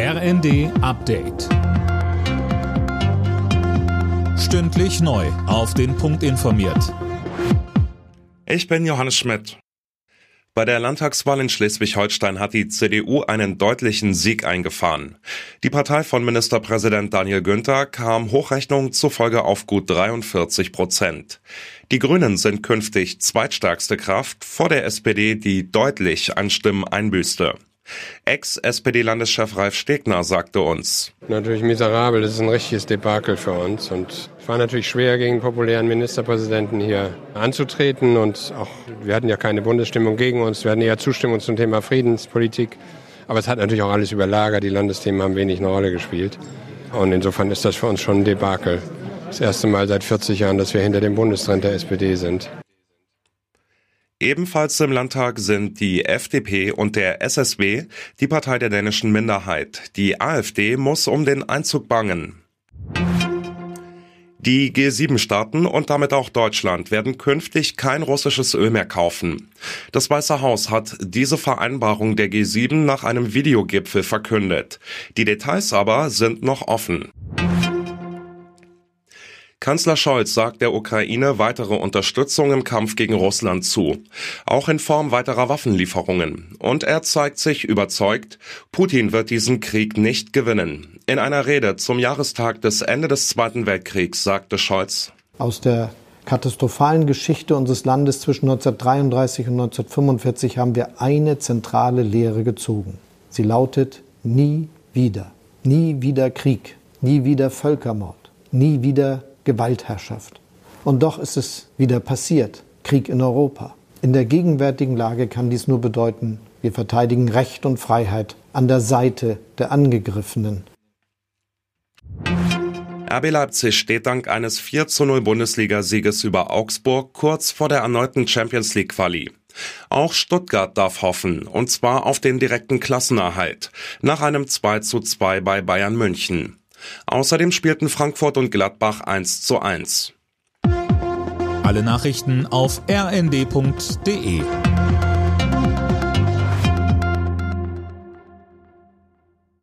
RND Update. Stündlich neu. Auf den Punkt informiert. Ich bin Johannes Schmidt. Bei der Landtagswahl in Schleswig-Holstein hat die CDU einen deutlichen Sieg eingefahren. Die Partei von Ministerpräsident Daniel Günther kam Hochrechnungen zufolge auf gut 43 Prozent. Die Grünen sind künftig zweitstärkste Kraft vor der SPD, die deutlich an Stimmen einbüßte. Ex-SPD-Landeschef Ralf Stegner sagte uns. Natürlich miserabel, das ist ein richtiges Debakel für uns. Und es war natürlich schwer, gegen populären Ministerpräsidenten hier anzutreten. Und auch, wir hatten ja keine Bundesstimmung gegen uns, wir hatten eher Zustimmung zum Thema Friedenspolitik. Aber es hat natürlich auch alles überlagert, die Landesthemen haben wenig eine Rolle gespielt. Und insofern ist das für uns schon ein Debakel. Das erste Mal seit 40 Jahren, dass wir hinter dem Bundestrend der SPD sind. Ebenfalls im Landtag sind die FDP und der SSW, die Partei der dänischen Minderheit. Die AfD muss um den Einzug bangen. Die G7-Staaten und damit auch Deutschland werden künftig kein russisches Öl mehr kaufen. Das Weiße Haus hat diese Vereinbarung der G7 nach einem Videogipfel verkündet. Die Details aber sind noch offen. Kanzler Scholz sagt der Ukraine weitere Unterstützung im Kampf gegen Russland zu, auch in Form weiterer Waffenlieferungen. Und er zeigt sich überzeugt, Putin wird diesen Krieg nicht gewinnen. In einer Rede zum Jahrestag des Ende des Zweiten Weltkriegs sagte Scholz, aus der katastrophalen Geschichte unseres Landes zwischen 1933 und 1945 haben wir eine zentrale Lehre gezogen. Sie lautet nie wieder. Nie wieder Krieg, nie wieder Völkermord, nie wieder Gewaltherrschaft. Und doch ist es wieder passiert. Krieg in Europa. In der gegenwärtigen Lage kann dies nur bedeuten, wir verteidigen Recht und Freiheit an der Seite der Angegriffenen. RB Leipzig steht dank eines 4 zu 0 Bundesligasieges über Augsburg kurz vor der erneuten Champions League Quali. Auch Stuttgart darf hoffen, und zwar auf den direkten Klassenerhalt, nach einem 2 zu 2 bei Bayern München. Außerdem spielten Frankfurt und Gladbach 1 zu 1. Alle Nachrichten auf rnd.de